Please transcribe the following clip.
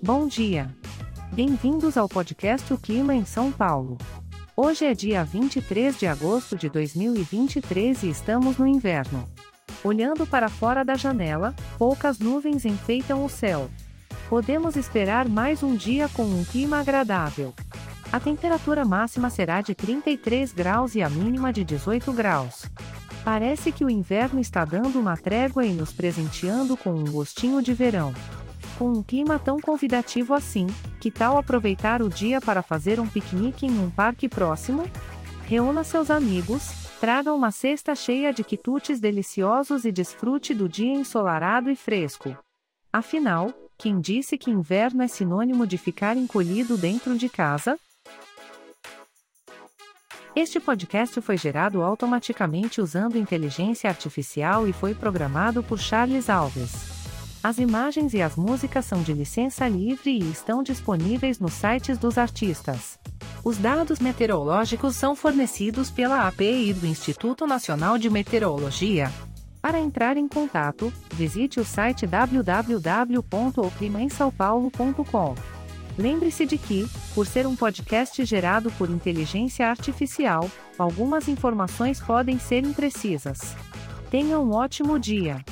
Bom dia. Bem-vindos ao podcast O Clima em São Paulo. Hoje é dia 23 de agosto de 2023 e estamos no inverno. Olhando para fora da janela, poucas nuvens enfeitam o céu. Podemos esperar mais um dia com um clima agradável. A temperatura máxima será de 33 graus e a mínima de 18 graus. Parece que o inverno está dando uma trégua e nos presenteando com um gostinho de verão. Com um clima tão convidativo assim, que tal aproveitar o dia para fazer um piquenique em um parque próximo? Reúna seus amigos, traga uma cesta cheia de quitutes deliciosos e desfrute do dia ensolarado e fresco. Afinal, quem disse que inverno é sinônimo de ficar encolhido dentro de casa? Este podcast foi gerado automaticamente usando inteligência artificial e foi programado por Charles Alves. As imagens e as músicas são de licença livre e estão disponíveis nos sites dos artistas. Os dados meteorológicos são fornecidos pela API do Instituto Nacional de Meteorologia. Para entrar em contato, visite o site www.oclimaemsaopaulo.com. Lembre-se de que, por ser um podcast gerado por inteligência artificial, algumas informações podem ser imprecisas. Tenha um ótimo dia!